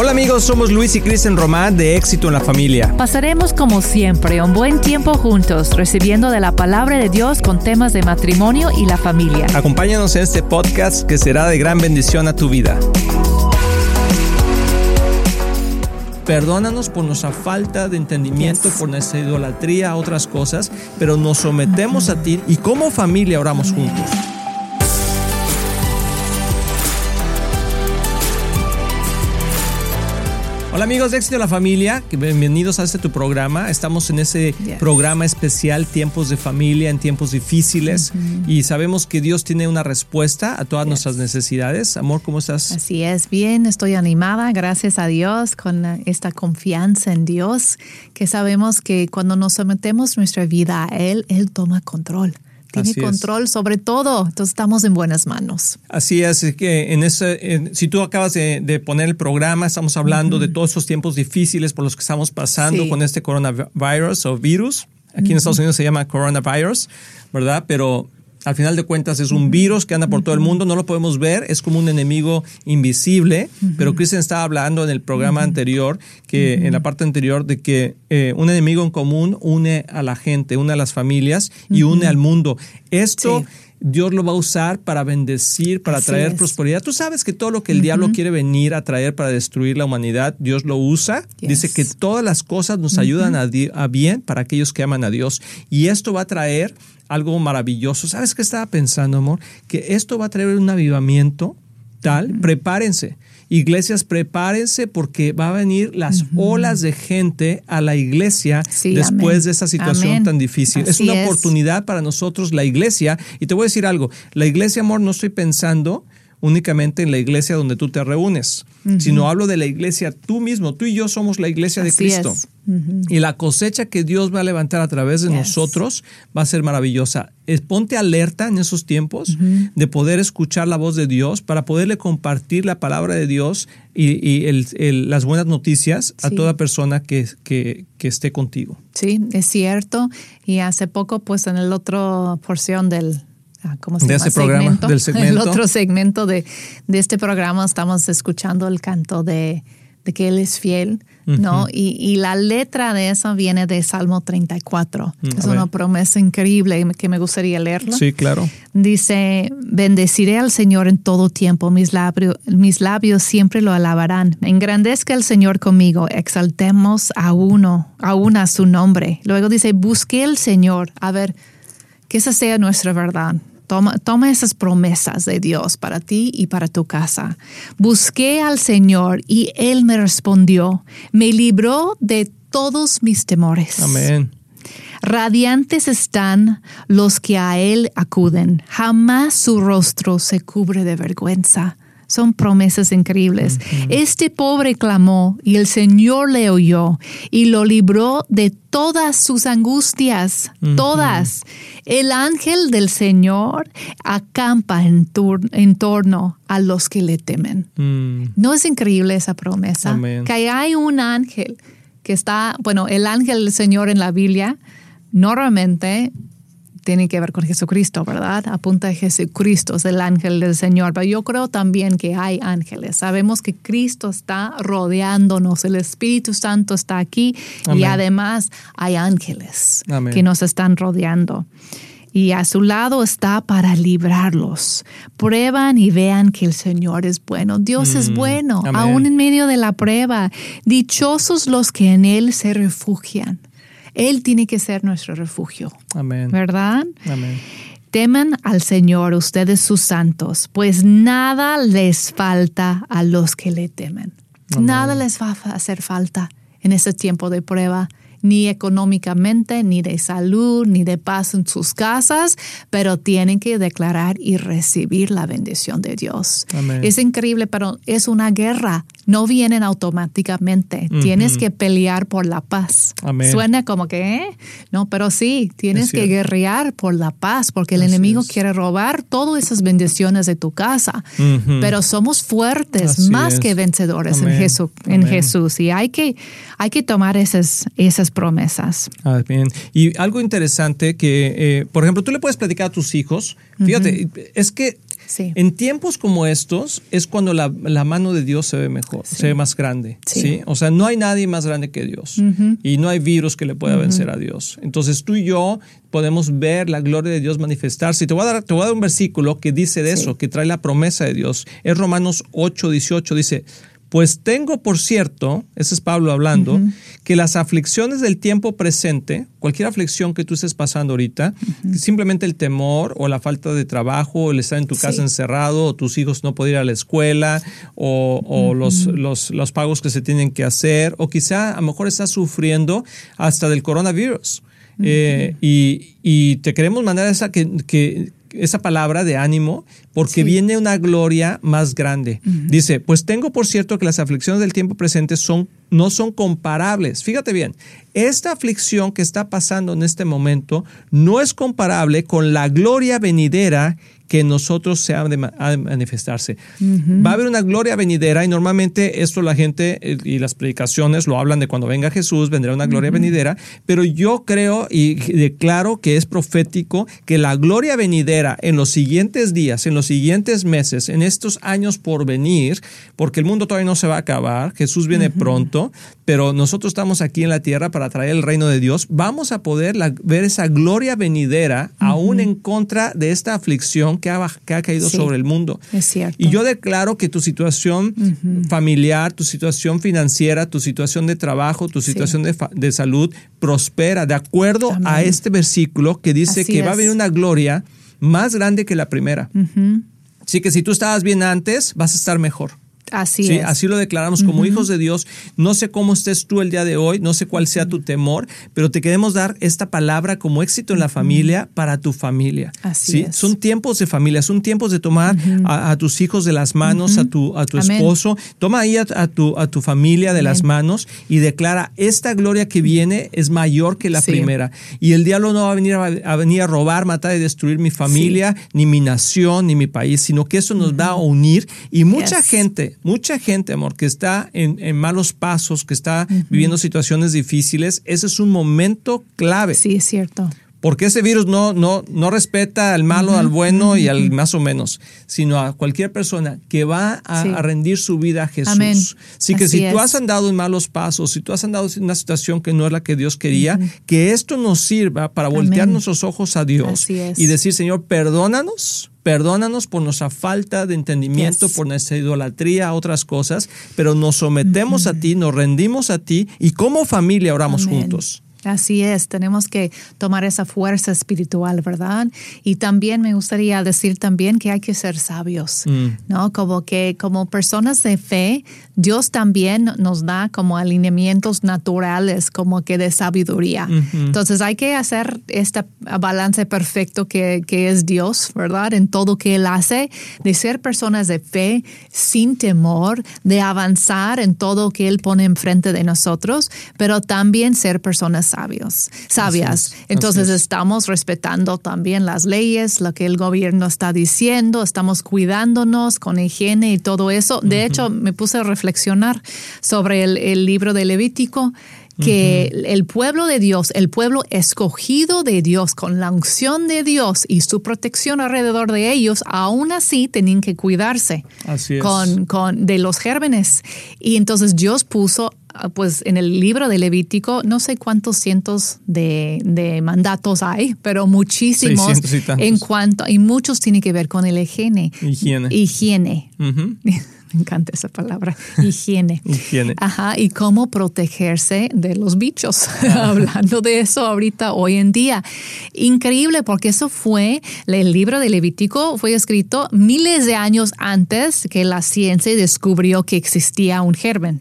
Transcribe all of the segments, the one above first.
Hola amigos, somos Luis y Kristen Román de Éxito en la Familia. Pasaremos como siempre un buen tiempo juntos, recibiendo de la palabra de Dios con temas de matrimonio y la familia. Acompáñanos en este podcast que será de gran bendición a tu vida. Perdónanos por nuestra falta de entendimiento, por nuestra idolatría a otras cosas, pero nos sometemos a ti y como familia oramos juntos. Hola amigos de Éxito de la Familia, bienvenidos a este tu programa. Estamos en ese programa especial Tiempos de Familia en tiempos difíciles y sabemos que Dios tiene una respuesta a todas nuestras necesidades. Amor, ¿cómo estás? Así es, bien, estoy animada, gracias a Dios, con esta confianza en Dios, que sabemos que cuando nos sometemos nuestra vida a Él, Él toma control tiene control sobre todo. Entonces estamos en buenas manos. Así es, que en ese, si tú acabas de, poner el programa, estamos hablando de todos esos tiempos difíciles por los que estamos pasando con este coronavirus o virus. Aquí en Estados Unidos se llama coronavirus, ¿verdad? Pero al final de cuentas es un virus que anda por todo el mundo, no lo podemos ver, es como un enemigo invisible, pero Kristen estaba hablando en el programa anterior, que en la parte anterior, de que eh, un enemigo en común une a la gente, une a las familias y une al mundo. Esto... Dios lo va a usar para bendecir, para traer prosperidad. Tú sabes que todo lo que el diablo quiere venir a traer para destruir la humanidad, Dios lo usa. Dice que todas las cosas nos ayudan a, a, bien para aquellos que aman a Dios. Y esto va a traer algo maravilloso. ¿Sabes qué estaba pensando, amor? Que esto va a traer un avivamiento tal. Prepárense. Iglesias, prepárense porque va a venir las olas de gente a la iglesia después de esa situación tan difícil. es una oportunidad para nosotros, la iglesia. Y te voy a decir algo, la iglesia, amor, no estoy pensando únicamente en la iglesia donde tú te reúnes, sino hablo de la iglesia tú mismo. Tú y yo somos la iglesia de Cristo. Y la cosecha que Dios va a levantar a través de nosotros va a ser maravillosa. ponte alerta en esos tiempos de poder escuchar la voz de Dios para poderle compartir la palabra de Dios y, las buenas noticias a toda persona que, que, esté contigo. Sí, es cierto. Y hace poco, pues en el otro porción del, ¿cómo se de ese programa, del segmento. El otro segmento de, de, este programa estamos escuchando el canto de, de que Él es fiel, ¿no? y, y, la letra de eso viene de Salmo 34. Mm, es una promesa increíble que me gustaría leerlo. Sí, claro. Dice, bendeciré al Señor en todo tiempo, mis, labios, mis labios siempre lo alabarán. Engrandezca el Señor conmigo, exaltemos a uno, a una su nombre. Luego dice, busqué al Señor. A ver, que esa sea nuestra verdad. Toma, toma, esas promesas de Dios para ti y para tu casa. Busqué al Señor y Él me respondió. Me libró de todos mis temores. Amén. Radiantes están los que a Él acuden. Jamás su rostro se cubre de vergüenza. Son promesas increíbles. Este pobre clamó y el Señor le oyó y lo libró de todas sus angustias, todas. El ángel del Señor acampa en, torno a los que le temen. Mm. ¿No es increíble esa promesa? Que hay un ángel que está, bueno, el ángel del Señor en la Biblia normalmente tiene que ver con Jesucristo, ¿verdad? Apunta a Jesucristo, es el ángel del Señor. Pero yo creo también que hay ángeles. Sabemos que Cristo está rodeándonos, el Espíritu Santo está aquí y además hay ángeles que nos están rodeando. Y a su lado está para librarlos. Prueban y vean que el Señor es bueno. Dios es mm, bueno, aún en medio de la prueba. Dichosos los que en Él se refugian. Él tiene que ser nuestro refugio. Amén. ¿Verdad? Amén. Teman al Señor ustedes sus santos, pues nada les falta a los que le temen. Nada les va a hacer falta en ese tiempo de prueba ni económicamente, ni de salud, ni de paz en sus casas, pero tienen que declarar y recibir la bendición de Dios. Es increíble, pero es una guerra. No vienen automáticamente. Tienes que pelear por la paz. Suena como que, ¿eh? No, pero sí, tienes que guerrear por la paz, porque el enemigo quiere robar todas esas bendiciones de tu casa. Pero somos fuertes, más que vencedores en, Jesús, en Jesús. Y hay que, hay que tomar esas, esas esas promesas. Ah, bien. Y algo interesante que, eh, por ejemplo, tú le puedes platicar a tus hijos, fíjate, es que en tiempos como estos es cuando la, mano de Dios se ve mejor, se ve más grande. Sí. O sea, no hay nadie más grande que Dios y no hay virus que le pueda vencer a Dios. Entonces tú y yo podemos ver la gloria de Dios manifestarse. Y te voy a dar, te voy a dar un versículo que dice de eso, que trae la promesa de Dios. Es Romanos 8, 18, dice, pues tengo por cierto, ese es Pablo hablando, que las aflicciones del tiempo presente, cualquier aflicción que tú estés pasando ahorita, simplemente el temor o la falta de trabajo, o el estar en tu casa encerrado, o tus hijos no poder ir a la escuela, o, los, los, los, pagos que se tienen que hacer, o quizá a lo mejor estás sufriendo hasta del coronavirus. Eh, y, y, te queremos mandar esa que, que, esa palabra de ánimo porque viene una gloria más grande. Dice, pues tengo por cierto que las aflicciones del tiempo presente son, no son comparables. Fíjate bien, esta aflicción que está pasando en este momento no es comparable con la gloria venidera que nosotros se ha de, manifestarse. Va a haber una gloria venidera y normalmente esto la gente eh, y las predicaciones lo hablan de cuando venga Jesús, vendrá una gloria venidera, pero yo creo y declaro que es profético que la gloria venidera en los siguientes días, en los siguientes meses, en estos años por venir, porque el mundo todavía no se va a acabar, Jesús viene pronto, pero nosotros estamos aquí en la tierra para traer el reino de Dios, vamos a poder ver esa gloria venidera aún en contra de esta aflicción que ha, que ha caído sobre el mundo. Es cierto. Y yo declaro que tu situación familiar, tu situación financiera, tu situación de trabajo, tu situación de, salud prospera de acuerdo a este versículo que dice que va a haber una gloria más grande que la primera. Así que si tú estabas bien antes, vas a estar mejor. Así es. Así lo declaramos como hijos de Dios. No sé cómo estés tú el día de hoy, no sé cuál sea tu temor, pero te queremos dar esta palabra como éxito en la familia para tu familia. Así es. Son tiempos de familia, son tiempos de tomar a, tus hijos de las manos, a tu, a tu esposo. Toma ahí a, tu, a tu familia de las manos y declara, esta gloria que viene es mayor que la primera. Y el diablo no va a venir a, venir a robar, matar y destruir mi familia, ni mi nación, ni mi país, sino que eso nos va a unir. Y mucha gente mucha gente, amor, que está en, malos pasos, que está viviendo situaciones difíciles, ese es un momento clave. Sí, es cierto. Porque ese virus no, no, no respeta al malo, al bueno y al más o menos, sino a cualquier persona que va a, rendir su vida a Jesús. Así que si tú has andado en malos pasos, si tú has andado en una situación que no es la que Dios quería, que esto nos sirva para voltear nuestros ojos a Dios y decir, Señor, perdónanos Perdónanos por nuestra falta de entendimiento, por nuestra idolatría a otras cosas, pero nos sometemos a ti, nos rendimos a ti y como familia oramos juntos. Así es, tenemos que tomar esa fuerza espiritual, ¿verdad? Y también me gustaría decir también que hay que ser sabios, mm. ¿no? Como que como personas de fe, Dios también nos da como alineamientos naturales, como que de sabiduría. Entonces hay que hacer este balance perfecto que, que es Dios, ¿verdad? En todo que Él hace, de ser personas de fe sin temor, de avanzar en todo que Él pone enfrente de nosotros, pero también ser personas sabios, sabias. Entonces estamos respetando también las leyes, lo que el gobierno está diciendo, estamos cuidándonos con higiene y todo eso. De hecho, me puse a reflexionar sobre el, libro de Levítico que el pueblo de Dios, el pueblo escogido de Dios, con la unción de Dios y su protección alrededor de ellos, aún así tenían que cuidarse Con, con, de los gérmenes. Y entonces Dios puso pues en el libro de Levítico, no sé cuántos cientos de, mandatos hay, pero muchísimos en cuanto, y muchos tienen que ver con el higiene. Higiene. Higiene. Me encanta esa palabra, higiene. higiene. Ajá, y cómo protegerse de los bichos. Hablando de eso ahorita, hoy en día. Increíble, porque eso fue, el libro de Levítico fue escrito miles de años antes que la ciencia descubrió que existía un germen.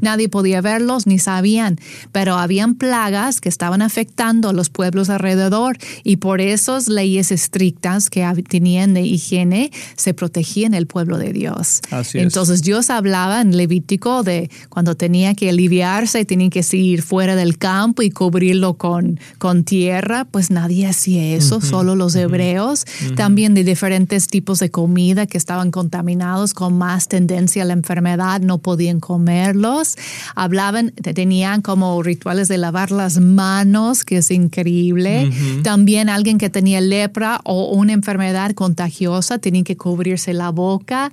Nadie podía verlos ni sabían, pero habían plagas que estaban afectando a los pueblos alrededor y por esas leyes estrictas que tenían de higiene se protegían el pueblo de Dios. Así Entonces Dios hablaba en Levítico de cuando tenía que aliviarse, tenían que ir fuera del campo y cubrirlo con, con tierra, pues nadie hacía eso, solo los hebreos. También de diferentes tipos de comida que estaban contaminados con más tendencia a la enfermedad, no podían comerlos. Hablaban, tenían como rituales de lavar las manos, que es increíble. También alguien que tenía lepra o una enfermedad contagiosa, tenían que cubrirse la boca.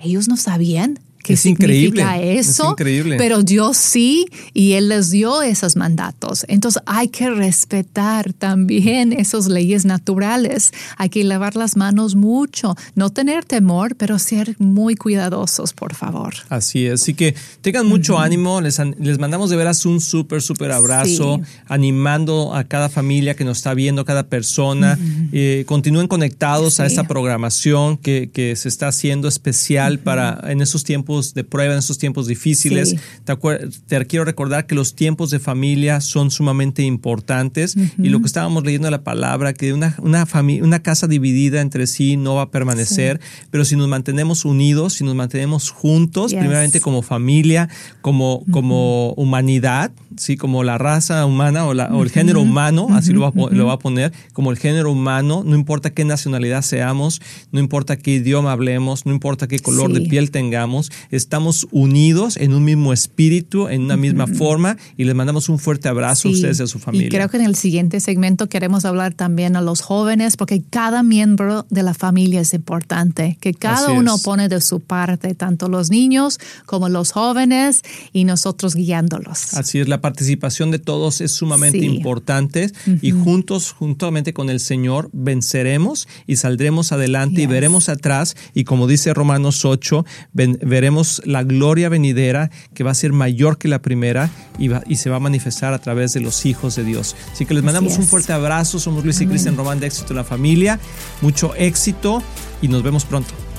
Ellos no sabían qué es increíble. eso, es increíble. pero Dios sí, y Él les dio esos mandatos. Entonces hay que respetar también esas leyes naturales. Hay que lavar las manos mucho, no tener temor, pero ser muy cuidadosos, por favor. Así es, así que tengan mucho ánimo, les, les, mandamos de veras un súper, súper abrazo, animando a cada familia que nos está viendo, cada persona. Eh, continúen conectados a esta programación que, que se está haciendo especial para en esos tiempos de prueba, en estos tiempos difíciles. Te, quiero recordar que los tiempos de familia son sumamente importantes y lo que estábamos leyendo en la palabra, que una, una, una casa dividida entre sí no va a permanecer, pero si nos mantenemos unidos, si nos mantenemos juntos, primeramente como familia, como, como humanidad, ¿sí? como la raza humana o, la, o el género humano, así lo va, lo va a poner, como el género humano, no importa qué nacionalidad seamos, no importa qué idioma hablemos, no importa qué color de piel tengamos, estamos unidos en un mismo espíritu, en una misma forma y les mandamos un fuerte abrazo a ustedes y a su familia. Y creo que en el siguiente segmento queremos hablar también a los jóvenes porque cada miembro de la familia es importante, que cada uno pone de su parte, tanto los niños como los jóvenes y nosotros guiándolos. Así es, la participación de todos es sumamente importante y juntos, juntamente con el Señor, venceremos y saldremos adelante y veremos atrás y como dice Romanos 8, veremos la gloria venidera que va a ser mayor que la primera y, y se va a manifestar a través de los hijos de Dios. Así que les mandamos un fuerte abrazo. Somos Luis y Cristian Román de Éxito en la Familia. Mucho éxito y nos vemos pronto.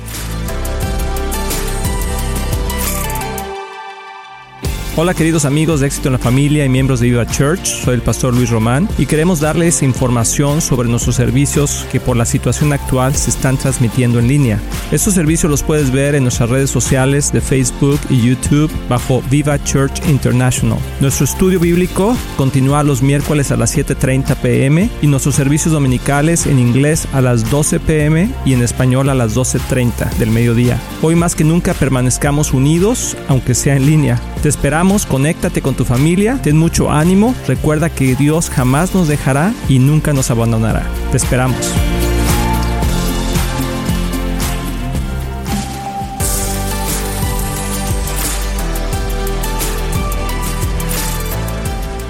Hola queridos amigos de Éxito en la Familia y miembros de Viva Church, soy el pastor Luis Román y queremos darles información sobre nuestros servicios que por la situación actual se están transmitiendo en línea. Estos servicios los puedes ver en nuestras redes sociales de Facebook y YouTube bajo Viva Church International. Nuestro estudio bíblico continúa los miércoles a las 7.30 pm y nuestros servicios dominicales en inglés a las 12 pm y en español a las 12.30 del mediodía. Hoy más que nunca permanezcamos unidos, aunque sea en línea. Te esperamos conéctate con tu familia, ten mucho ánimo, recuerda que Dios jamás nos dejará y nunca nos abandonará. Te esperamos.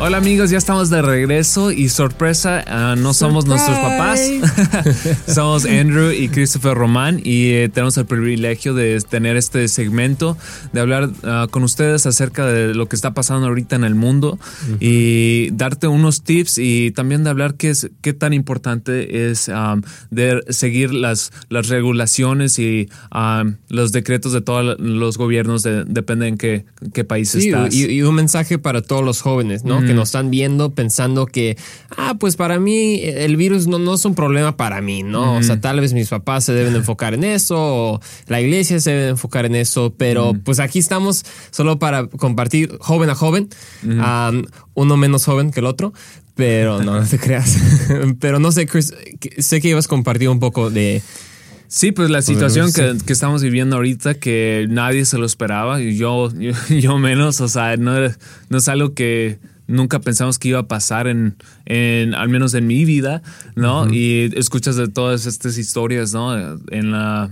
Hola amigos, ya estamos de regreso y sorpresa, ah, no somos nuestros papás, somos Andrew y Christopher Román y eh, tenemos el privilegio de tener este segmento, de hablar ah, con ustedes acerca de lo que está pasando ahorita en el mundo y darte unos tips y también de hablar qué, es, qué tan importante es de seguir las, las regulaciones y los decretos de todos los gobiernos, de, depende en qué, qué país estás. Y, un mensaje para todos los jóvenes, ¿no? Nos están viendo pensando que, ah, pues para mí el virus no, no es un problema para mí, ¿no? O sea, tal vez mis papás se deben enfocar en eso, o la iglesia se debe enfocar en eso, pero pues aquí estamos solo para compartir joven a joven, uno menos joven que el otro, pero no, no te creas. pero no sé, Chris, sé que ibas a compartir un poco de... Sí, pues la situación que, que, estamos viviendo ahorita, que nadie se lo esperaba, y yo, yo, menos, o sea, no, no es algo que nunca pensamos que iba a pasar en, en al menos en mi vida, ¿no? Y escuchas de todas estas historias, ¿no? En la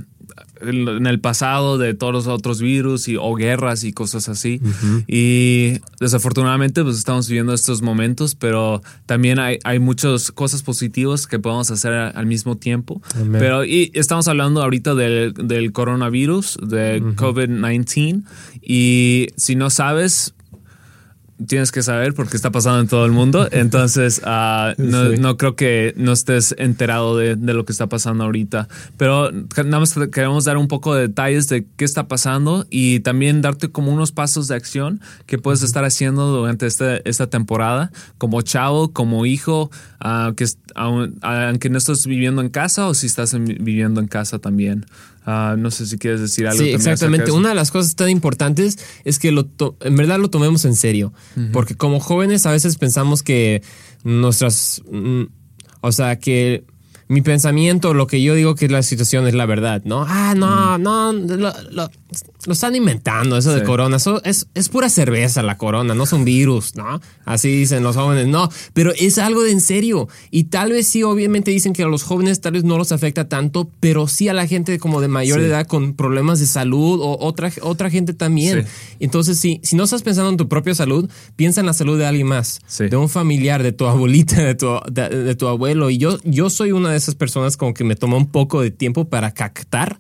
en el pasado de todos los otros virus y, o guerras y cosas así. Y desafortunadamente pues estamos viviendo estos momentos, pero también hay, hay muchas cosas positivas que podemos hacer al mismo tiempo. Pero y estamos hablando ahorita del, del coronavirus, de COVID-19. Y si no sabes, tienes que saber porque está pasando en todo el mundo. Entonces, ah, no, creo que no estés enterado de, lo que está pasando ahorita. Pero nada más queremos dar un poco de detalles de qué está pasando y también darte como unos pasos de acción que puedes estar haciendo durante este, esta temporada, como chavo, como hijo, uh, que, aunque no estés viviendo en casa o si estás viviendo en casa también. Ah, no sé si quieres decir algo. Sí, exactamente. Una de las cosas tan importantes es que lo to- en verdad lo tomemos en serio. Porque como jóvenes a veces pensamos que nuestras... mm, o sea, que mi pensamiento, lo que yo digo que es la situación es la verdad, ¿no? Ah, no, no, lo, lo- lo están inventando, eso de corona. Eso es, es pura cerveza la corona, no es un virus, ¿no? Así dicen los jóvenes, no, pero es algo de en serio. Y tal vez sí, obviamente dicen que a los jóvenes tal vez no los afecta tanto, pero sí a la gente como de mayor Sí. edad con problemas de salud o otra, otra gente también. Sí. Entonces, sí, si no estás pensando en tu propia salud, piensa en la salud de alguien más, de un familiar, de tu abuelita, de tu, de, de tu abuelo. Y yo, yo soy una de esas personas como que me tomó un poco de tiempo para captar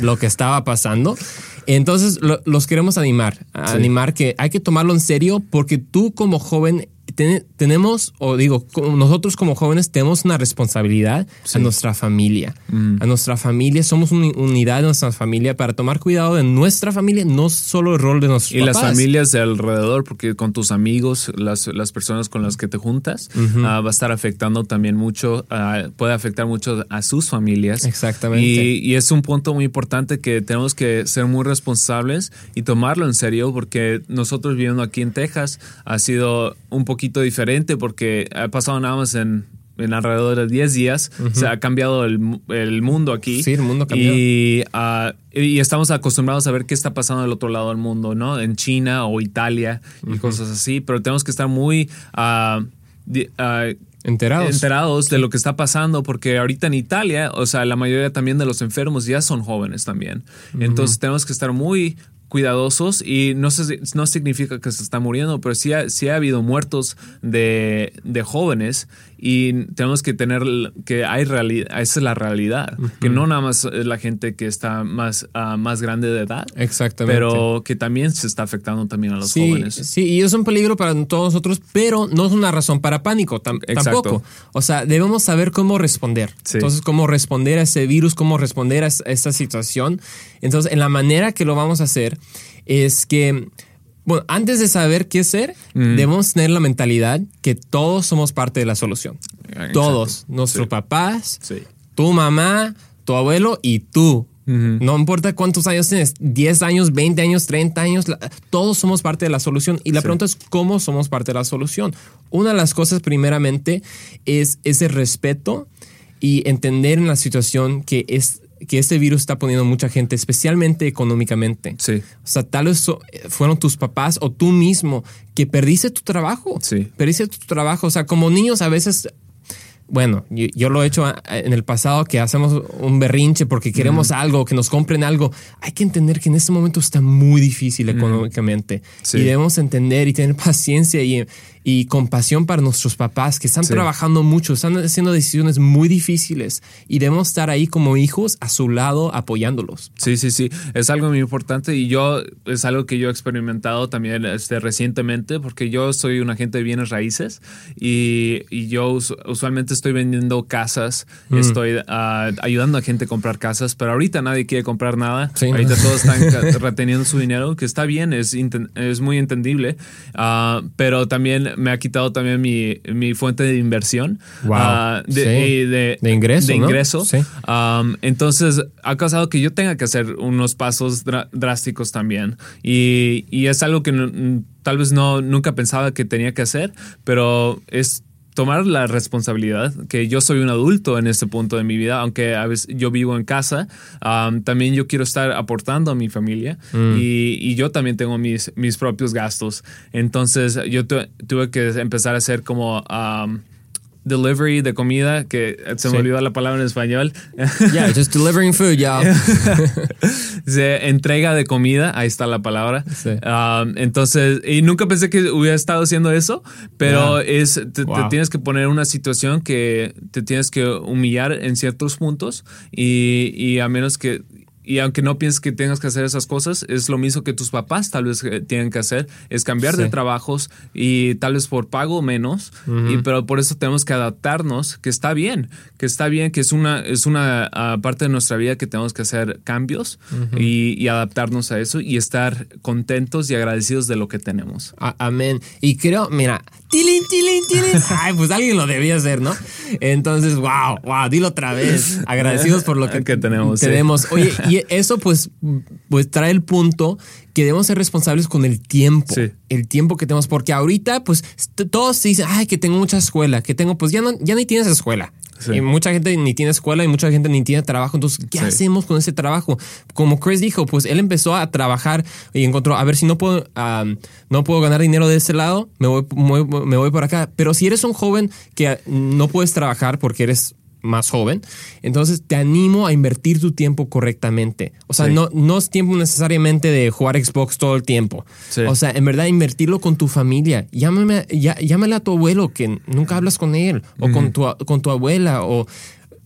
lo que estaba pasando. Entonces, lo- los queremos animar, a Sí. animar que hay que tomarlo en serio porque tú como joven ten- tenemos, o digo, nosotros como jóvenes tenemos una responsabilidad a nuestra familia. Mm. A nuestra familia, somos una unidad de nuestra familia para tomar cuidado de nuestra familia, no solo el rol de nuestros Y las familias de alrededor, porque con tus amigos, las, las personas con las que te juntas, ah, va a estar afectando también mucho, ah, puede afectar mucho a sus familias. Exactamente. Y, y es un punto muy importante que tenemos que ser muy responsables y tomarlo en serio, porque nosotros viviendo aquí en Texas ha sido un poquito diferente, porque ha pasado nada más en, en alrededor de 10 días, se ha cambiado el, el mundo aquí. Sí, el mundo cambió. Y, ah, y estamos acostumbrados a ver qué está pasando del otro lado del mundo, ¿no? En China o Italia y cosas así, pero tenemos que estar muy ah, ah, Enterados. enterados de lo que está pasando, porque ahorita en Italia, o sea, la mayoría también de los enfermos ya son jóvenes también. Entonces tenemos que estar muy cuidadosos y no, se, no significa que se está muriendo, pero sí ha, sí ha habido muertos de, de jóvenes y tenemos que tener que hay realidad, esa es la realidad, que no nada más es la gente que está más, ah, más grande de edad, Exactamente. pero que también se está afectando también a los sí, jóvenes. Sí, y es un peligro para todos nosotros, pero no es una razón para pánico tam- Exacto. tampoco. O sea, debemos saber cómo responder. Sí. Entonces, cómo responder a ese virus, cómo responder a es- a esta situación. Entonces, en la manera que lo vamos a hacer es que, bueno, antes de saber qué hacer, Mm. debemos tener la mentalidad que todos somos parte de la solución. Exacto. Todos, nuestros Sí. papás, Sí. tu mamá, tu abuelo y tú. No importa cuántos años tienes, 10 años, 20 años, 30 años, la- todos somos parte de la solución. Y la Sí. pregunta es cómo somos parte de la solución. Una de las cosas primeramente es ese respeto y entender en la situación que es que este virus está poniendo mucha gente, especialmente económicamente. Sí. O sea, tal vez so- fueron tus papás o tú mismo que perdiste tu trabajo. Sí. Perdiste tu trabajo. O sea, como niños a veces bueno, yo, yo lo he hecho a- en el pasado que hacemos un berrinche porque queremos algo, que nos compren algo. Hay que entender que en este momento está muy difícil económicamente Sí. y debemos entender y tener paciencia y, y compasión para nuestros papás que están Sí. trabajando mucho, están haciendo decisiones muy difíciles y debemos estar ahí como hijos a su lado apoyándolos. Sí, sí, sí. Es algo muy importante y yo es algo que yo he experimentado también este, recientemente porque yo soy un agente de bienes raíces y, y yo us- usualmente estoy vendiendo casas, Mm. estoy ah, ayudando a gente a comprar casas, pero ahorita nadie quiere comprar nada. Sí, ¿no? ahorita todos están reteniendo su dinero, que está bien, es, es muy entendible, Ah, pero también me ha quitado también mi, mi fuente de inversión. Wow. ah, de, Sí. de, De ingreso, De ¿no? ingreso. Sí. Um, entonces ha causado que yo tenga que hacer unos pasos drásticos también. Y, y es algo que no- tal vez no nunca pensaba que tenía que hacer, pero es tomar la responsabilidad que yo soy un adulto en este punto de mi vida, aunque a veces yo vivo en casa, um, también yo quiero estar aportando a mi familia y, y yo también tengo mis, mis propios gastos. Entonces yo tu- tuve que empezar a hacer como... um, delivery de comida, que se me olvidó la palabra en español. Yeah, just delivering food, y'all. Se entrega de comida, ahí está la palabra. Sí. Um, entonces, y nunca pensé que hubiera estado haciendo eso, pero Yeah. es, te, te tienes que poner en una situación que te tienes que humillar en ciertos puntos y, y a menos que... Y aunque no pienses que tengas que hacer esas cosas, es lo mismo que tus papás tal vez eh, tienen que hacer, es cambiar de trabajos y tal vez por pago menos, y, pero por eso tenemos que adaptarnos, que está bien, que está bien, que es una, es una ah, parte de nuestra vida que tenemos que hacer cambios y, y adaptarnos a eso y estar contentos y agradecidos de lo que tenemos. Amén. Y creo, mira, tilín, tilín, tilín. Ay, pues alguien lo debía hacer, ¿no? Entonces, wow, wow, dilo otra vez. Agradecidos por lo que, Que tenemos, sí. tenemos. Oye, y eso pues, pues trae el punto que debemos ser responsables con el tiempo, el tiempo que tenemos, porque ahorita pues todos dicen, ay, que tengo mucha escuela, que tengo, pues ya no, ya ni tienes escuela. Y mucha gente ni tiene escuela y mucha gente ni tiene trabajo. Entonces, ¿qué hacemos con ese trabajo? Como Chris dijo, pues él empezó a trabajar y encontró, a ver si no puedo, no puedo ganar dinero de ese lado, me voy, me voy por acá. Pero si eres un joven que no puedes trabajar porque eres más joven. Entonces te animo a invertir tu tiempo correctamente. O sea, no, no es tiempo necesariamente de jugar Xbox todo el tiempo. O sea, en verdad invertirlo con tu familia. Llámame, llámale a tu abuelo que nunca hablas con él o con, tu, con tu abuela o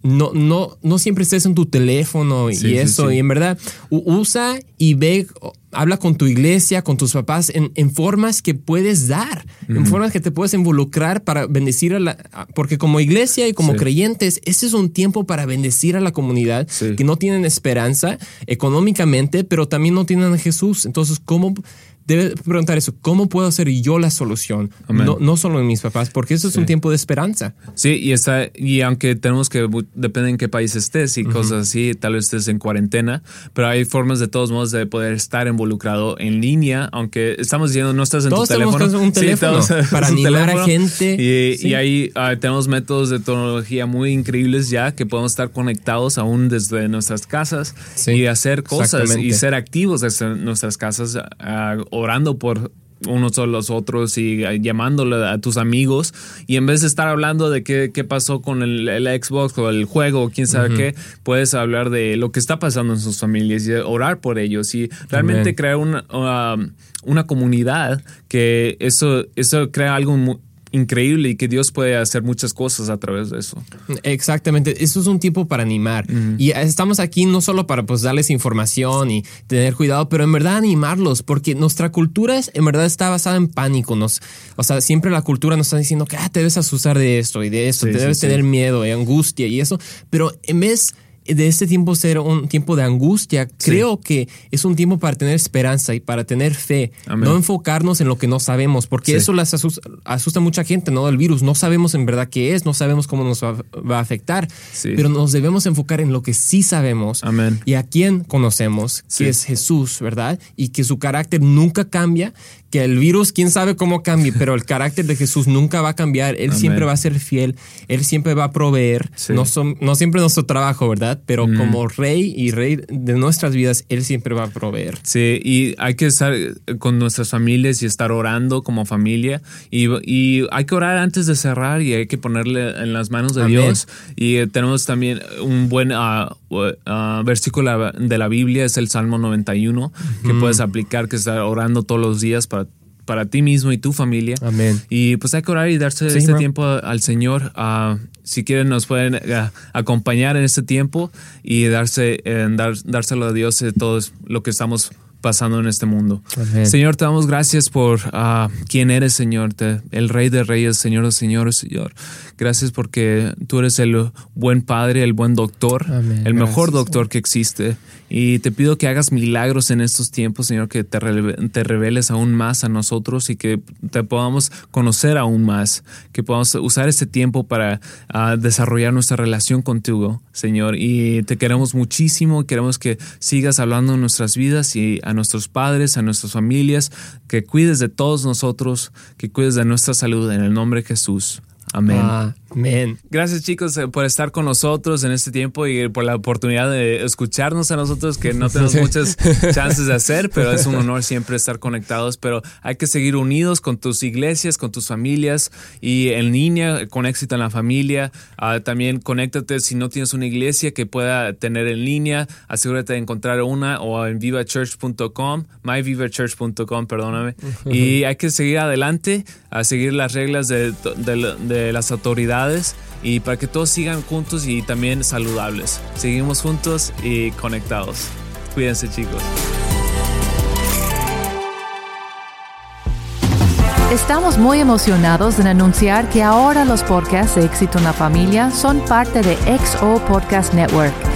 no, no, no siempre estés en tu teléfono y eso. Y en verdad, usa y ve, habla con tu iglesia, con tus papás, en, formas que puedes dar, en formas que te puedes involucrar para bendecir a la. Porque como iglesia y como creyentes, este es un tiempo para bendecir a la comunidad que no tienen esperanza económicamente, pero también no tienen a Jesús. Entonces, ¿cómo debe preguntar eso, ¿cómo puedo ser yo la solución? No, no, solo en mis papás, porque eso es un tiempo de esperanza. Sí, y está, y aunque tenemos que, depende en qué país estés y cosas así, tal vez estés en cuarentena, pero hay formas de todos modos de poder estar involucrado en línea, aunque estamos diciendo no estás en tu teléfono. un teléfono para animar a gente. Y, y ahí ah, tenemos métodos de tecnología muy increíbles ya que podemos estar conectados aún desde nuestras casas y hacer cosas y ser activos desde nuestras casas. Uh, orando por unos o los otros y llamándole a tus amigos. Y en vez de estar hablando de qué, qué pasó con el, Xbox o el juego o quién sabe qué, puedes hablar de lo que está pasando en sus familias y orar por ellos y realmente crear una, um, una comunidad que eso, eso crea algo muy, increíble y que Dios puede hacer muchas cosas a través de eso. Exactamente, eso es un tiempo para animar. Y estamos aquí no solo para pues darles información y tener cuidado, pero en verdad animarlos, porque nuestra cultura en verdad está basada en pánico. Nos, o sea, siempre la cultura nos está diciendo que ah, te debes asustar de esto y de esto, te debes tener miedo y angustia y eso, pero en vez de este tiempo ser un tiempo de angustia, creo que es un tiempo para tener esperanza y para tener fe. No enfocarnos en lo que no sabemos, porque eso las asusta, a mucha gente, ¿no? El virus, no sabemos en verdad qué es, no sabemos cómo nos va, a afectar, pero nos debemos enfocar en lo que sí sabemos y a quién conocemos, que es Jesús, ¿verdad? Y que su carácter nunca cambia, que el virus, quién sabe cómo cambie, pero el carácter de Jesús nunca va a cambiar. Él siempre va a ser fiel, Él siempre va a proveer. No, son, no siempre nuestro trabajo, ¿verdad? Pero como rey y rey de nuestras vidas, Él siempre va a proveer. Sí, y hay que estar con nuestras familias y estar orando como familia. Y, y hay que orar antes de cerrar y hay que ponerle en las manos de Dios. Y eh, tenemos también un buen uh, uh, versículo de la Biblia, es el Salmo 91, que puedes aplicar, que estar orando todos los días para para ti mismo y tu familia. Amén. Y pues hay que orar y darse este tiempo al Señor. Uh, si quieren, nos pueden uh, acompañar en este tiempo y darse, dar, dárselo a Dios de todo lo que estamos pasando en este mundo. Señor, te damos gracias por uh, quién eres, Señor, el Rey de Reyes, Señor de Señores, Señor. Gracias porque tú eres el buen Padre, el buen doctor, el mejor doctor que existe. Y te pido que hagas milagros en estos tiempos, Señor, que te, te reveles aún más a nosotros y que te podamos conocer aún más, que podamos usar este tiempo para uh, desarrollar nuestra relación contigo, Señor. Y te queremos muchísimo, queremos que sigas hablando en nuestras vidas y a nuestros padres, a nuestras familias, que cuides de todos nosotros, que cuides de nuestra salud en el nombre de Jesús. Amén. Amén. Gracias chicos eh, por estar con nosotros en este tiempo y por la oportunidad de escucharnos a nosotros que no tenemos muchas chances de hacer, pero es un honor siempre estar conectados, pero hay que seguir unidos con tus iglesias, con tus familias y en línea con éxito en la familia. Ah, también conéctate si no tienes una iglesia que pueda tener en línea, asegúrate de encontrar una o en vivachurch.com, myvivachurch.com, perdóname. Y hay que seguir adelante, a seguir las reglas de, las autoridades y para que todos sigan juntos y también saludables. Seguimos juntos y conectados. Cuídense chicos. Estamos muy emocionados en anunciar que ahora los podcasts de éxito en la familia son parte de XO Podcast Network